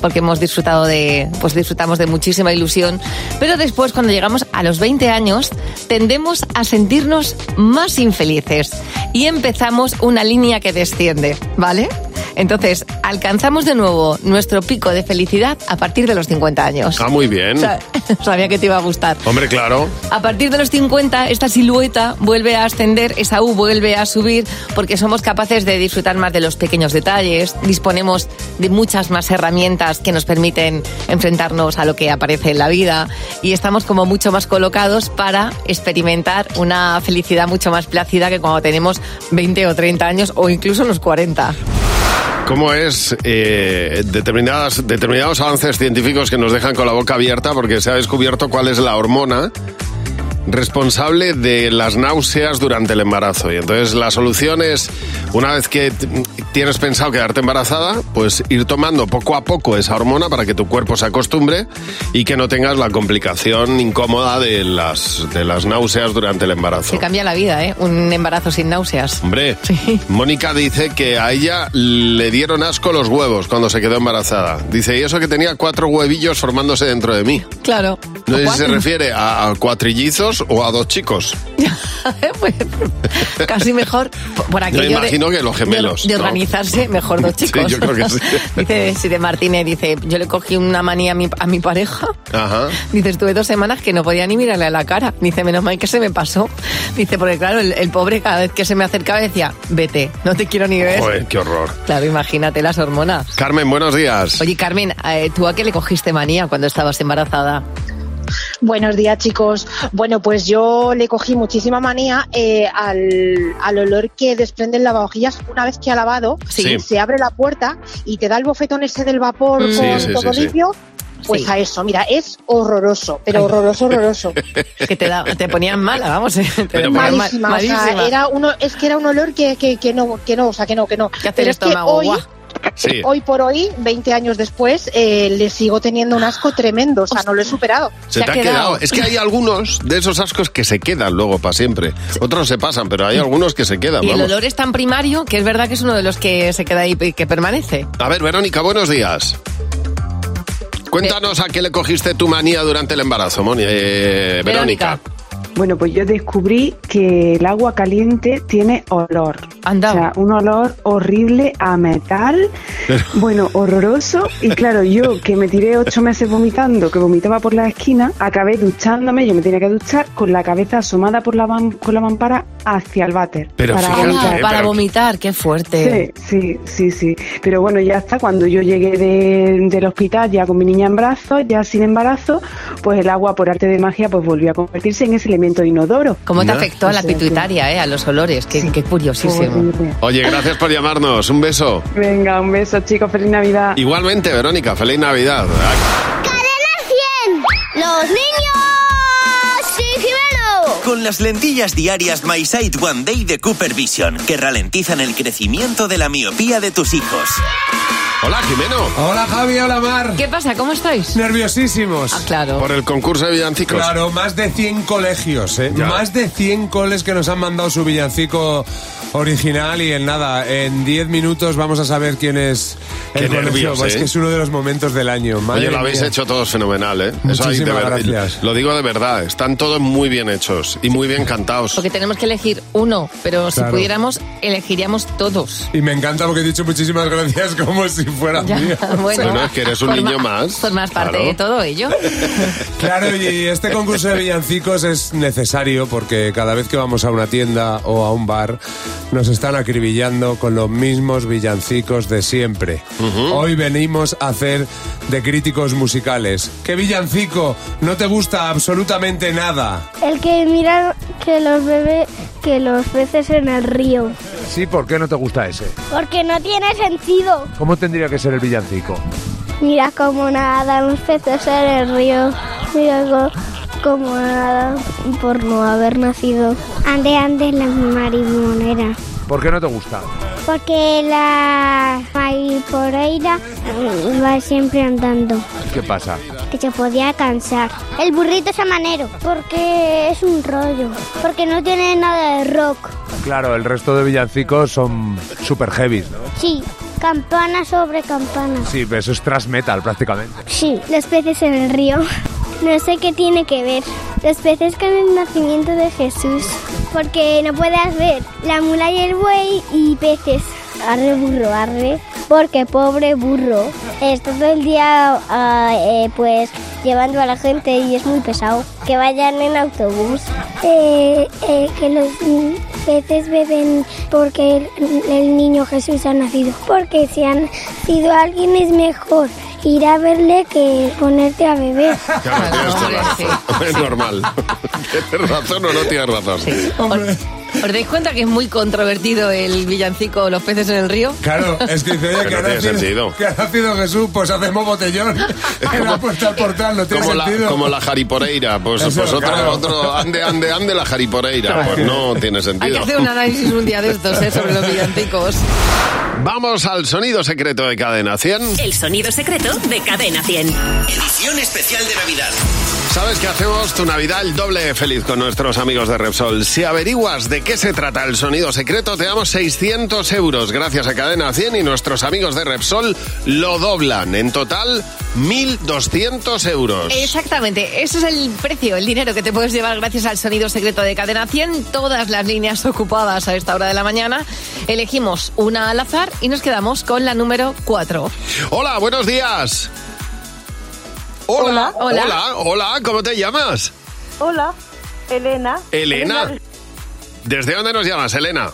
porque hemos disfrutado de, pues disfrutamos de muchísima ilusión. Pero después, cuando llegamos a los 20 años, tendemos a sentirnos más infelices y empezamos una línea que desciende, ¿vale? Entonces, alcanzamos de nuevo nuestro pico de felicidad a partir de los 50 años. Ah, muy bien. O sea, sabía que te iba a gustar. Hombre, claro. A partir de los 50, esta silueta vuelve a ascender, esa U vuelve a subir, porque somos capaces de disfrutar más de los pequeños detalles, disponemos de muchas más herramientas que nos permiten enfrentarnos a lo que aparece en la vida y estamos como mucho más colocados para experimentar una felicidad mucho más plácida que cuando tenemos 20 o 30 años o incluso los 40. ¿Cómo es eh, determinadas, determinados avances científicos que nos dejan con la boca abierta porque se ha descubierto cuál es la hormona responsable de las náuseas durante el embarazo. Y entonces la solución es, una vez que tienes pensado quedarte embarazada, pues ir tomando poco a poco esa hormona para que tu cuerpo se acostumbre y que no tengas la complicación incómoda de las, de las náuseas durante el embarazo. Se cambia la vida, ¿eh? Un embarazo sin náuseas. Hombre, Mónica dice que a ella le dieron asco los huevos cuando se quedó embarazada. Dice, y eso que tenía cuatro huevillos formándose dentro de mí. Claro. No sé si se refiere a, a cuatrillizos o a dos chicos. Casi mejor por aquello de- imagino que los gemelos, De, de ¿no? organizarse, mejor dos Sí, chicos. yo creo que sí. dice Sire Martínez, dice, yo le cogí una manía a mi, a mi pareja. Ajá. Dice, estuve dos semanas que no podía ni mirarle a la cara. Dice, menos mal que se me pasó. Dice, porque claro, el, el pobre cada vez que se me acercaba decía, vete, no te quiero ni ver. Joder, qué horror. Claro, imagínate las hormonas. Carmen, buenos días. Oye, Carmen, eh, ¿tú a qué le cogiste manía cuando estabas embarazada? Buenos días, chicos. Bueno, pues yo le cogí muchísima manía eh, al, al olor que desprenden lavavajillas una vez que ha lavado. Sí. Se abre la puerta y te da el bofetón ese del vapor Mm. con Sí, sí, todo sí, sí. limpio. Pues Sí. a eso, mira, es horroroso, pero horroroso, horroroso. Que te, da, te ponían mala, vamos. eh, Te Pero ponían ma- malísima, o sea, malísima. era uno, es que era un olor que, que, que no, que no, o sea, que no, que no. hace el Pero es que estómago, hoy. Sí. hoy por hoy, 20 años después, eh, le sigo teniendo un asco tremendo, o sea, no lo he superado. Se, te ha quedado. Es que hay algunos de esos ascos que se quedan luego para siempre. Otros se pasan, pero hay algunos que se quedan. Y el olor es tan primario que es verdad que es uno de los que se queda ahí y que permanece. A ver, Verónica, buenos días. Cuéntanos a qué le cogiste tu manía durante el embarazo, Moni- eh, Verónica. Bueno, pues yo descubrí que el agua caliente tiene olor. Anda. O sea, un olor horrible a metal, bueno, horroroso. Y claro, yo que me tiré ocho meses vomitando, que vomitaba por la esquina, acabé duchándome, yo me tenía que duchar con la cabeza asomada por la con la mampara hacia el váter. Pero para fíjate, vomitar. eh, Para pero- vomitar, qué fuerte. Sí, sí, sí, sí. Pero bueno, ya está. Cuando yo llegué de- del hospital ya con mi niña en brazos, ya sin embarazo, pues el agua por arte de magia pues volvió a convertirse en ese elemento inodoro. ¿Cómo te afectó a la pituitaria, eh, a los olores? Qué, qué curiosísimo. Oye, gracias por llamarnos. Un beso. Venga, un beso, chicos. Feliz Navidad. Igualmente, Verónica, feliz Navidad. ¡Los niños! ¡Sí, Jimeno! Con las lentillas diarias My Sight One Day de Cooper Vision, que ralentizan el crecimiento de la miopía de tus hijos. Hola, Jimeno. Hola Javi, hola Mar. ¿Qué pasa? ¿Cómo estáis? Nerviosísimos. Ah, claro. Por el concurso de villancicos. Claro, más de 100 colegios, ¿eh? Ya. Más de 100 coles que nos han mandado su villancico original y en nada, en 10 minutos vamos a saber quién es el Qué colegio. nervios, Pues ¿eh? que es uno de los momentos del año. Madre Oye, lo habéis mía. hecho todos fenomenal, ¿eh? hay de Muchísimas verdad- gracias. Lo digo de verdad, están todos muy bien hechos y muy bien cantados. Porque tenemos que elegir uno, pero si Claro. pudiéramos, elegiríamos todos. Y me encanta porque he dicho muchísimas gracias como si fuera Ya, mío. bueno. Bueno, es que eres un Forma- niño más. Formas parte Claro. de todo ello. Claro, y este concurso de villancicos es necesario porque cada vez que vamos a una tienda o a un bar nos están acribillando con los mismos villancicos de siempre. Hoy venimos a hacer de críticos musicales. ¿Qué villancico no te gusta absolutamente nada? El que mira que los bebés, que los peces en el río. Sí, ¿por qué no te gusta ese? Porque no tiene sentido. ¿Cómo tendría que ser el villancico? Mira cómo nadan los peces en el río. Mira cómo nadan por no haber nacido. Ande, ande la marimonera. ¿Por qué no te gusta? Porque la mariporeira mm, va siempre andando. ¿Qué pasa? Que se podía cansar. El burrito samanero. Porque es un rollo. Porque no tiene nada de rock. Claro, el resto de villancicos son super heavy, ¿no? Sí, campana sobre campana. Sí, eso es thrash metal prácticamente. Sí, los peces en el río. No sé qué tiene que ver. Los peces con el nacimiento de Jesús. Porque no puedes ver la mula y el buey y peces. Arre burro, arre. Porque pobre burro. Está todo el día ah, eh, pues llevando a la gente y es muy pesado. Que vayan en autobús. Eh, que los peces beben porque el, el niño Jesús ha nacido. Porque si han sido alguien es mejor ir a verle que ponerte a beber. Claro, tienes toda la razón. Es normal. ¿Tienes razón o no tienes razón? ¿Os dais cuenta que es muy controvertido el villancico Los peces en el río? Claro, es que dice, oye, Que no ha tiene nacido, sentido. que ha nacido Jesús, pues hacemos botellón. que le ha puesto al portal, no tiene Como la, sentido. como la jariporeira, pues, Eso, pues otra- claro. otro, ande, ande, ande la jariporeira, pues no tiene Hay que sentido. hacer un análisis un día de estos, ¿eh? Sobre los villancicos. Vamos al sonido secreto de Cadena 100. El sonido secreto de Cadena 100. Edición especial de Navidad. ¿Sabes que hacemos tu Navidad el doble feliz con nuestros amigos de Repsol? Si averiguas de qué se trata el sonido secreto, te damos 600 euros gracias a Cadena 100 y nuestros amigos de Repsol lo doblan. En total, 1.200 euros. Exactamente, ese es el precio, el dinero que te puedes llevar gracias al sonido secreto de Cadena 100. Todas las líneas ocupadas a esta hora de la mañana. Elegimos una al azar y nos quedamos con la número 4. Hola, buenos días. Hola, Hola. hola, hola, ¿cómo te llamas? Hola, Elena. Elena. ¿Desde dónde nos llamas, Elena?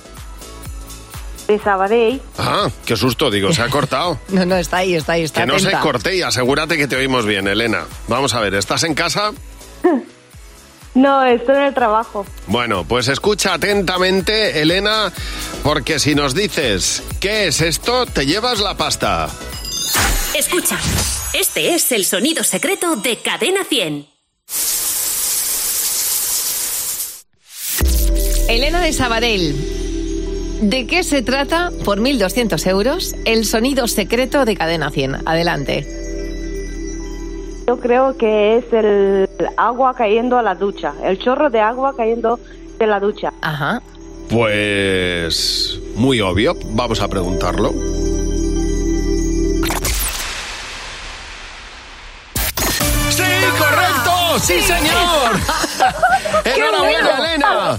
De Sabadell. Ah, qué susto, digo, se ha cortado. No, no, está ahí, está ahí, está Que no se corte y asegúrate que te oímos bien, Elena. Vamos a ver, ¿estás en casa? No, estoy en el trabajo. Bueno, pues escucha atentamente, Elena, porque si nos dices qué es esto, te llevas la pasta. Escucha, este es el sonido secreto de Cadena 100. Elena de Sabadell. ¿De qué se trata, por 1.200 euros, el sonido secreto de Cadena 100? Adelante. Yo creo que es el agua cayendo a la ducha, el chorro de agua cayendo de la ducha. Ajá. Pues muy obvio, vamos a preguntarlo. ¡Sí, señor! ¡Enhorabuena, Elena!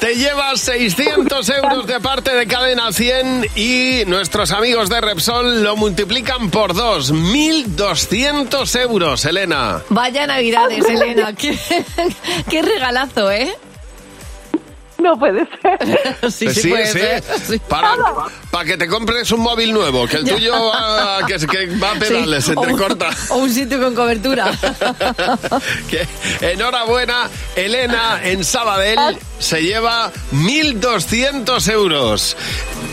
Te llevas 600 euros de parte de Cadena 100 y nuestros amigos de Repsol lo multiplican por dos. 1.200 euros, Elena. Vaya Navidades, Elena. Qué, qué regalazo, ¿eh? No puede ser. sí, sí, puede ser. Sí. Para, para que te compres un móvil nuevo, que el tuyo va, que, que va a pedales, Sí, se o un- entrecorta. O un sitio con cobertura. Que- enhorabuena, Elena en Sabadell se lleva 1.200 euros.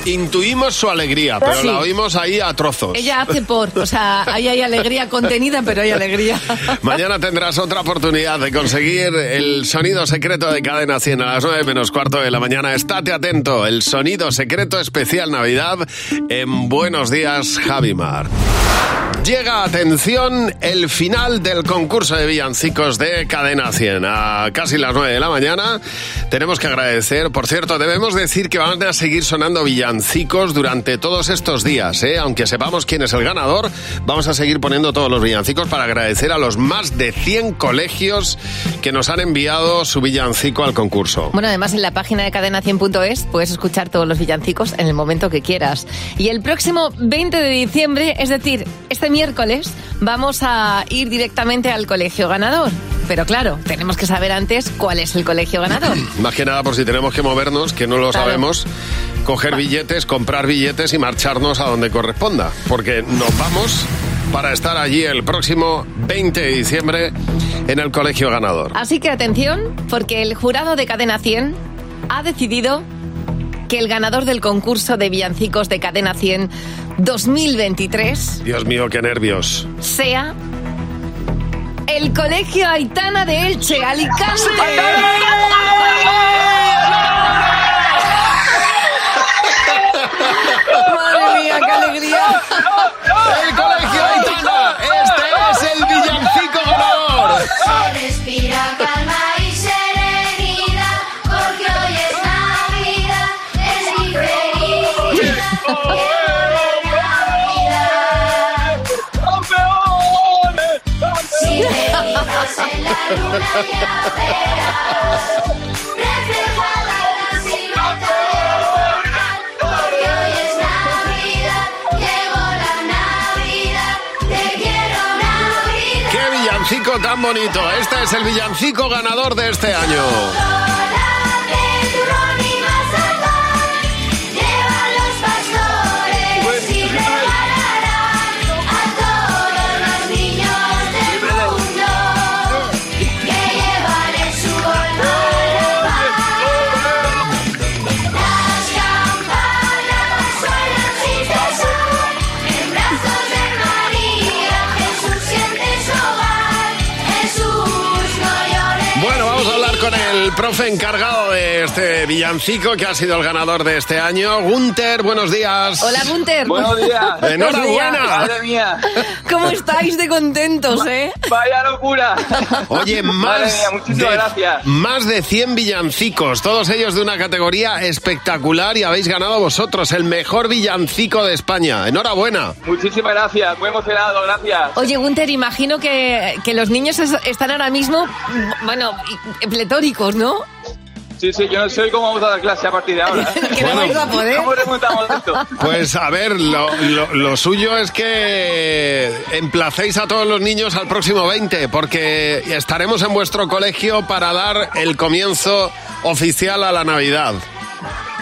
Intuimos su alegría, pero Sí. la oímos ahí a trozos. Ella hace por, o sea, ahí hay alegría contenida, pero hay alegría. Mañana tendrás otra oportunidad de conseguir el sonido secreto de Cadena 100 a las 9 menos cuarto de la mañana. Estate atento, el sonido secreto especial Navidad en Buenos Días, Javimar. Llega, atención, el final del concurso de villancicos de Cadena 100. A casi las 9 de la mañana tenemos que agradecer, por cierto, debemos decir que van a seguir sonando villancicos durante todos estos días, ¿eh? aunque sepamos quién es el ganador, vamos a seguir poniendo todos los villancicos para agradecer a los más de 100 colegios que nos han enviado su villancico al concurso. Bueno, además en la página de cadena100.es puedes escuchar todos los villancicos en el momento que quieras. Y el próximo 20 de diciembre, es decir, este miércoles, vamos a ir directamente al colegio ganador. Pero claro, tenemos que saber antes cuál es el colegio ganador. Más que nada por si tenemos que movernos, que no lo Claro. sabemos, coger billetes, comprar billetes y marcharnos a donde corresponda. Porque nos vamos para estar allí el próximo 20 de diciembre en el colegio ganador. Así que atención, porque el jurado de Cadena 100 ha decidido que el ganador del concurso de villancicos de Cadena 100 2023 Dios mío, qué nervios. sea el Colegio Aitana de Elche, Alicante. Madre mía, qué alegría. ¡Qué villancico tan bonito! Este es el villancico ganador de este año. Profe encargado de este villancico que ha sido el ganador de este año. Gunter, buenos días. Hola, Gunter. Buenos días. Enhorabuena. Madre mía. ¿Cómo estáis de contentos, eh? Vaya locura. Oye, Madre más mía, muchísimas de, gracias. más de 100 villancicos, todos ellos de una categoría espectacular y habéis ganado vosotros el mejor villancico de España. Enhorabuena. Muchísimas gracias. Muy emocionado, gracias. Oye, Gunter, imagino que, que los niños es- están ahora mismo, bueno, pletóricos, ¿no? Sí, sí, yo no sé cómo vamos a dar clase a partir de ahora. Que no a poder. ¿Cómo remontamos esto? Pues a ver, lo, lo- lo suyo es que emplacéis a todos los niños al próximo 20, porque estaremos en vuestro colegio para dar el comienzo oficial a la Navidad.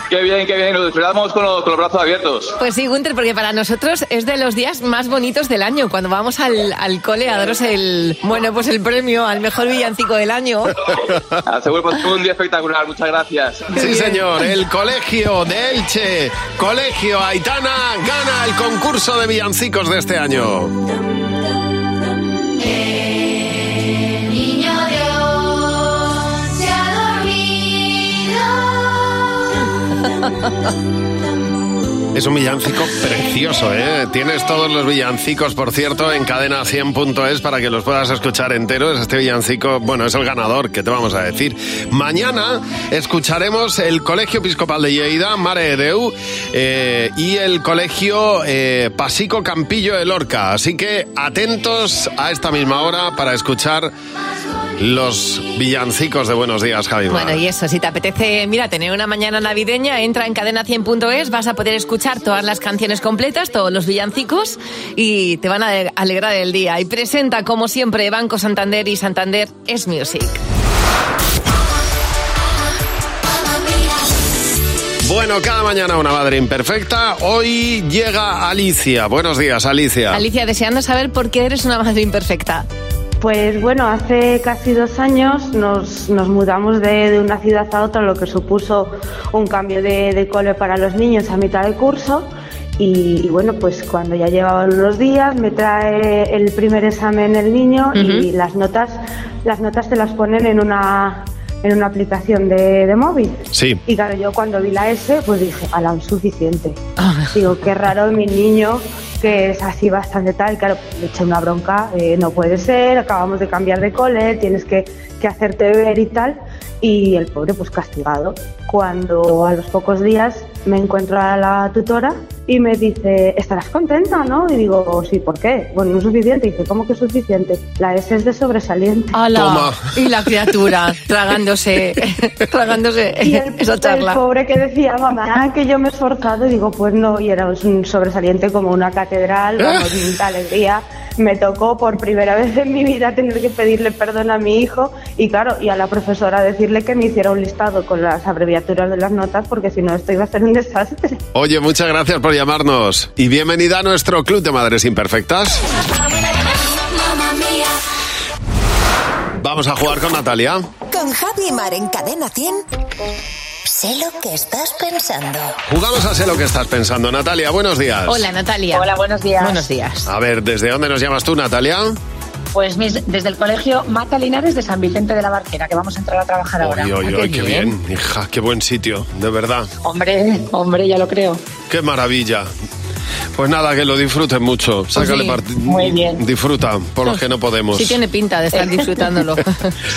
Qué bien, qué bien. Nos esperamos con los, con los brazos abiertos. Pues sí, Gunter, porque para nosotros es de los días más bonitos del año, cuando vamos al, al cole a daros el, bueno, pues el premio al mejor villancico del año. Aseguro que fue un día espectacular. Muchas gracias. Sí, señor, el colegio de Elche, Colegio Aitana, gana el concurso de villancicos de este año. Es un villancico precioso, ¿eh? Tienes todos los villancicos, por cierto, en cadena100.es para que los puedas escuchar enteros. Este villancico, bueno, es el ganador, ¿qué te vamos a decir? Mañana escucharemos el Colegio Episcopal de Lleida, Mare de Deu, eh, y el Colegio eh, Pasico Campillo de Lorca. Así que atentos a esta misma hora para escuchar los villancicos de Buenos Días, Javi. Bueno, y eso, si te apetece, mira, tener una mañana navideña, entra en cadena100.es, vas a poder escuchar todas las canciones completas, todos los villancicos, y te van a alegrar el día. Y presenta, como siempre, Banco Santander y Santander es Music. Bueno, cada mañana una madre imperfecta. Hoy llega Alicia. Buenos días, Alicia. Alicia, deseando saber por qué eres una madre imperfecta. Pues bueno, hace casi dos años nos, nos mudamos de, de una ciudad a otra, lo que supuso un cambio de, de cole para los niños a mitad de curso. Y, y bueno, pues cuando ya llevaban unos días me trae el primer examen el niño y las notas, las notas te las ponen en una, en una aplicación de, de móvil. Sí. Y claro, yo cuando vi la S, pues dije, a la suficiente. Digo, qué raro mi niño, que es así bastante tal. Claro, le eché una bronca, eh, no puede ser, acabamos de cambiar de cole, tienes que, que hacerte ver y tal. Y el pobre, pues castigado. Cuando a los pocos días me encuentro a la tutora y me dice, estarás contenta, ¿no? Y digo, sí, ¿por qué? Bueno, no es suficiente. Y dice, ¿cómo que es suficiente? La S es de sobresaliente. ¡Hala! Y la criatura tragándose, tragándose Y el, esa el charla. pobre que decía, mamá, que yo me he esforzado, y digo, pues no, y era un sobresaliente como una catedral, vamos, mucha alegría. Me tocó por primera vez en mi vida tener que pedirle perdón a mi hijo y claro, y a la profesora decirle que me hiciera un listado con las abreviaturas de las notas porque si no esto iba a ser un desastre. Oye, muchas gracias por llamarnos y bienvenida a nuestro Club de Madres Imperfectas. Vamos a jugar con Natalia. Con Javi Mar en Cadena 100. Sé lo que estás pensando. Jugamos a sé lo que estás pensando. Natalia, buenos días. Hola, Natalia. Hola, buenos días. Buenos días. A ver, ¿desde dónde nos llamas tú, Natalia? Pues mis- desde el colegio Mata Linares de San Vicente de la Barquera, que vamos a entrar a trabajar ahora. Oye, Ah, oye, qué bien. Hija, qué buen sitio, de verdad. Hombre, hombre, ya lo creo. Qué maravilla. Pues nada, que lo disfruten mucho. Sácale sí. partido. Muy bien. Disfruta, por los que no podemos. Sí tiene pinta de estar disfrutándolo.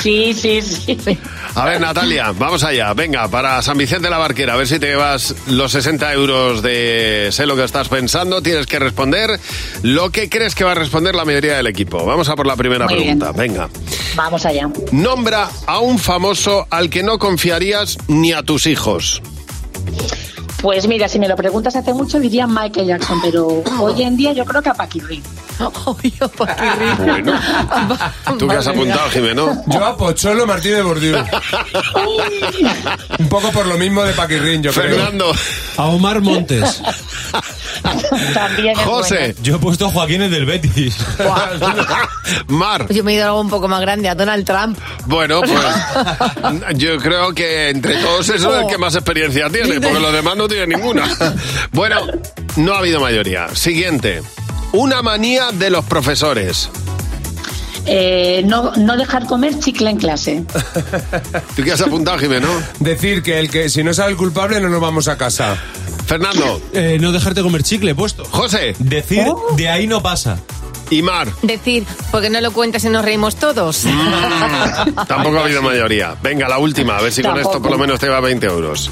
Sí, sí, sí. A ver, Natalia, vamos allá. Venga, para San Vicente de la Barquera, a ver si te llevas los 60 euros de sé lo que estás pensando. Tienes que responder lo que crees que va a responder la mayoría del equipo. Vamos a por la primera Muy pregunta. Venga. Vamos allá. Nombra a un famoso al que no confiarías ni a tus hijos. Pues mira, si me lo preguntas hace mucho diría Michael Jackson, pero hoy en día yo creo que a Paquirri. Bueno, ¿tú qué has apuntado, Jimeno? Yo a Pocholo Martínez Bordiú. Un poco por lo mismo de Paquirrín, yo creo. Fernando. A Omar Montes. También es José. Yo he puesto Joaquín el del Betis. Mar. Yo me he ido a algo un poco más grande, a Donald Trump. Bueno, pues yo creo que entre todos esos es el que más experiencia tiene, porque los demás no tienen ninguna. Bueno, no ha habido mayoría. Siguiente. Una manía de los profesores. Eh, no, no dejar comer chicle en clase. ¿Tú qué has apuntado, Jimeno? Decir que el que si no sabe el culpable no nos vamos a casa. Fernando. Eh, no dejarte comer chicle, puesto. José. Decir, de ahí no pasa. Y Mar. Decir, porque no lo cuentas y nos reímos todos. Tampoco ha habido mayoría. Venga, la última, a ver si con esto por lo menos te va 20 euros.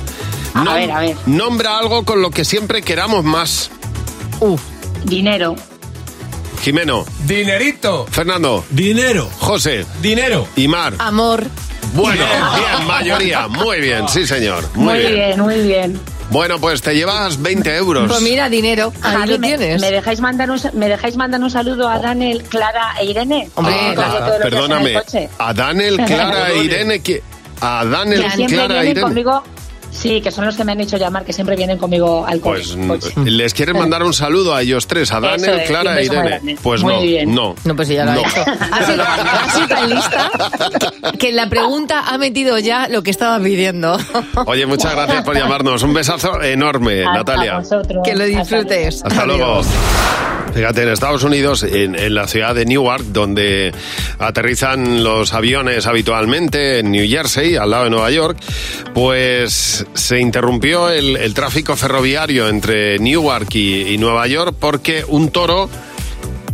A ver, a ver. Nombra algo con lo que siempre queramos más. Dinero. Jimeno. Dinerito. Fernando. Dinero. José. Dinero. Y Mar. Amor. Bueno, bien, mayoría. Muy bien, sí, señor. Muy, Muy bien. bien, muy bien. Bueno, pues te llevas 20 euros. Pues mira, dinero. Ahí lo me, tienes. me dejáis mandar un, ¿Me dejáis mandar un saludo a Daniel, Clara e Irene? Hombre, Ah, perdóname. coche. A Daniel, Clara e Irene. que- A Daniel, Que Clara e Irene. conmigo. Sí, que son los que me han hecho llamar, que siempre vienen conmigo al Pues coche. coche. les quieres mandar un saludo a ellos tres, a Daniel, es, Clara y e muy Irene. Pues Muy no, bien. no. No, pues ya lo No. ha hecho. Ha sido, ha sido tan lista que, en la pregunta ha metido ya lo que estaba pidiendo. Oye, muchas gracias por llamarnos. Un besazo enorme, A- a Natalia. vosotros. Que lo disfrutes. Hasta luego. Fíjate, en Estados Unidos, en, en la ciudad de Newark, donde aterrizan los aviones habitualmente, en New Jersey, al lado de Nueva York, pues se interrumpió el, tráfico ferroviario entre Newark y Nueva York porque un toro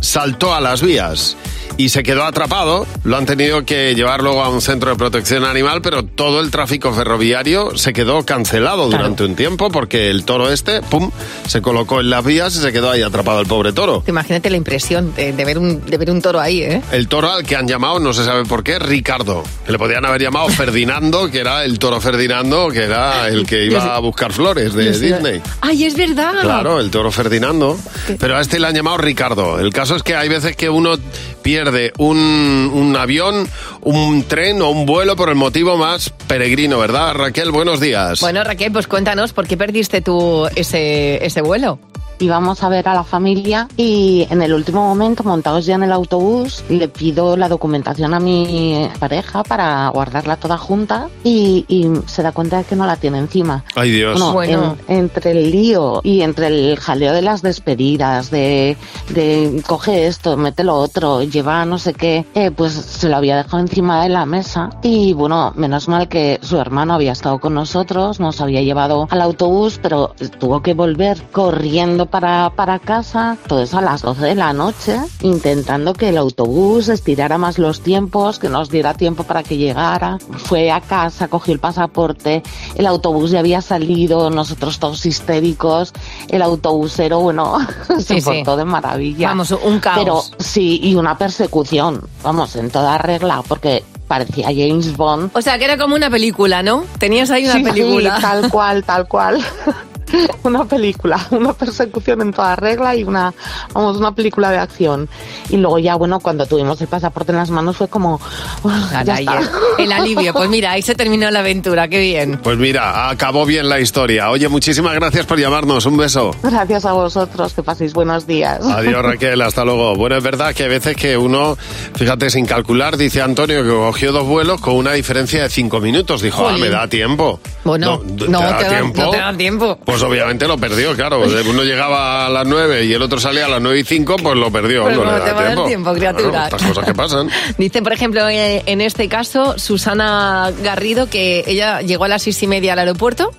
saltó a las vías y se quedó atrapado. Lo han tenido que llevar luego a un centro de protección animal, pero todo el tráfico ferroviario se quedó cancelado durante un tiempo porque el toro este, pum, se colocó en las vías y se quedó ahí atrapado el pobre toro. Imagínate la impresión de, de ver un, de ver un toro ahí, ¿eh? El toro al que han llamado, no se sabe por qué, Ricardo. Que le podían haber llamado Ferdinando, que era el toro Ferdinando, que era el que iba a buscar flores de Disney. ¡Ay, es verdad! Claro, el toro Ferdinando. Pero a este le han llamado Ricardo. El caso es que hay veces que uno pierde un, un avión, un tren o un vuelo por el motivo más peregrino, ¿verdad? Raquel, buenos días. Bueno, Raquel, pues cuéntanos, ¿por qué perdiste tú ese, ese vuelo? Íbamos a ver a la familia y en el último momento, montados ya en el autobús, le pido la documentación a mi pareja para guardarla toda junta y, y se da cuenta de que no la tiene encima. Ay, Dios. Bueno, Bueno. en- entre el lío y entre el jaleo de las despedidas, de, de coge esto, mete lo otro, lleva no sé qué, eh, pues se lo había dejado encima de la mesa. Y bueno, menos mal que su hermano había estado con nosotros, nos había llevado al autobús, pero tuvo que volver corriendo para, para casa, todo eso a las 12 de la noche, intentando que el autobús estirara más los tiempos, que nos diera tiempo para que llegara. Fue a casa, cogió el pasaporte, el autobús ya había salido, nosotros todos histéricos, el autobusero, bueno, se Sí, sí. portó de maravilla. Vamos, un caos. Pero sí, y una persecución, vamos, en toda regla, porque parecía James Bond. O sea, que era como una película, ¿no? Tenías ahí una Sí, sí, película. tal cual, tal cual. una película, una persecución en toda regla y una, vamos, una película de acción. Y luego ya, bueno, cuando tuvimos el pasaporte en las manos fue como, "Uf, ya está. el, el alivio. Pues mira, ahí se terminó la aventura, qué bien. Pues mira, acabó bien la historia. Oye, muchísimas gracias por llamarnos. Un beso. Gracias a vosotros, que paséis buenos días. Adiós Raquel, hasta luego. Bueno, es verdad que hay veces que uno, fíjate, sin calcular, dice Antonio que cogió dos vuelos con una diferencia de cinco minutos. Dijo, ah, me da tiempo. Bueno, ¿te no, da te, da, tiempo? no te da tiempo. Pues obviamente lo perdió, claro. Uno llegaba a las nueve y el otro salía a las nueve y cinco, pues lo perdió. Pues no le da dar tiempo. tiempo, criatura. Claro, estas cosas que pasan. Dicen, por ejemplo, eh, en este caso, Susana Garrido, que ella llegó a las seis y media al aeropuerto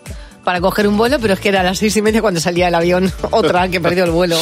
para coger un vuelo, pero es que era a las seis y media cuando salía el avión, otra que perdió el vuelo.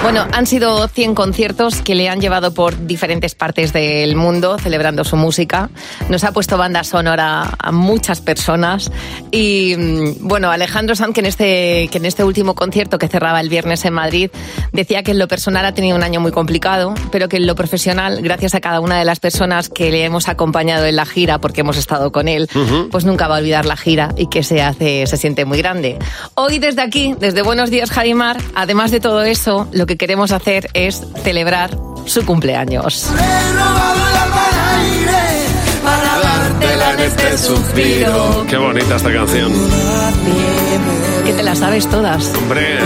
Bueno, han sido 100 conciertos que le han llevado por diferentes partes del mundo celebrando su música. Nos ha puesto banda sonora a muchas personas. Y mm, bueno, Alejandro Sanz, que en, este, que en este último concierto que cerraba el viernes en Madrid, decía que en lo personal ha tenido un año muy complicado, pero que en lo profesional, gracias a cada una de las personas que le hemos acompañado en la gira, porque hemos estado con él, Ujú. pues nunca va a olvidar la gira y que se hace, se siente muy grande. Hoy desde aquí, desde Buenos Días Jarimar, además de todo eso, lo que queremos hacer es celebrar su cumpleaños. Este suspiro. Qué bonita esta canción. Que te las sabes todas. Hombre.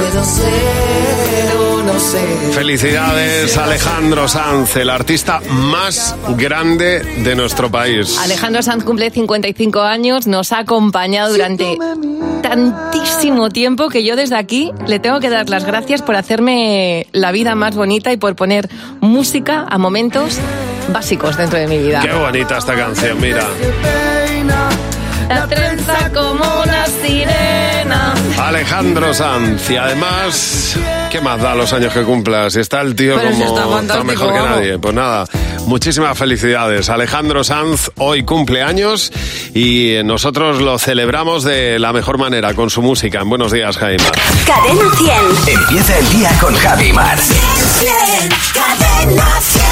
Felicidades Alejandro Sanz, el artista más grande de nuestro país. Alejandro Sanz cumple 55 años, nos ha acompañado durante tantísimo tiempo que yo desde aquí le tengo que dar las gracias por hacerme la vida más bonita y por poner música a momentos básicos dentro de mi vida. Qué bonita esta canción, mira. La trenza como una sirena. Alejandro Sanz. Y además, ¿qué más da los años que cumplas? Si está el tío Pero como está fantástico, mejor que nadie. Pues nada, muchísimas felicidades. Alejandro Sanz hoy cumple años y nosotros lo celebramos de la mejor manera con su música. En Buenos días, Jaime. Cadena 100. Empieza el día con Javi Mar. Cadena 100.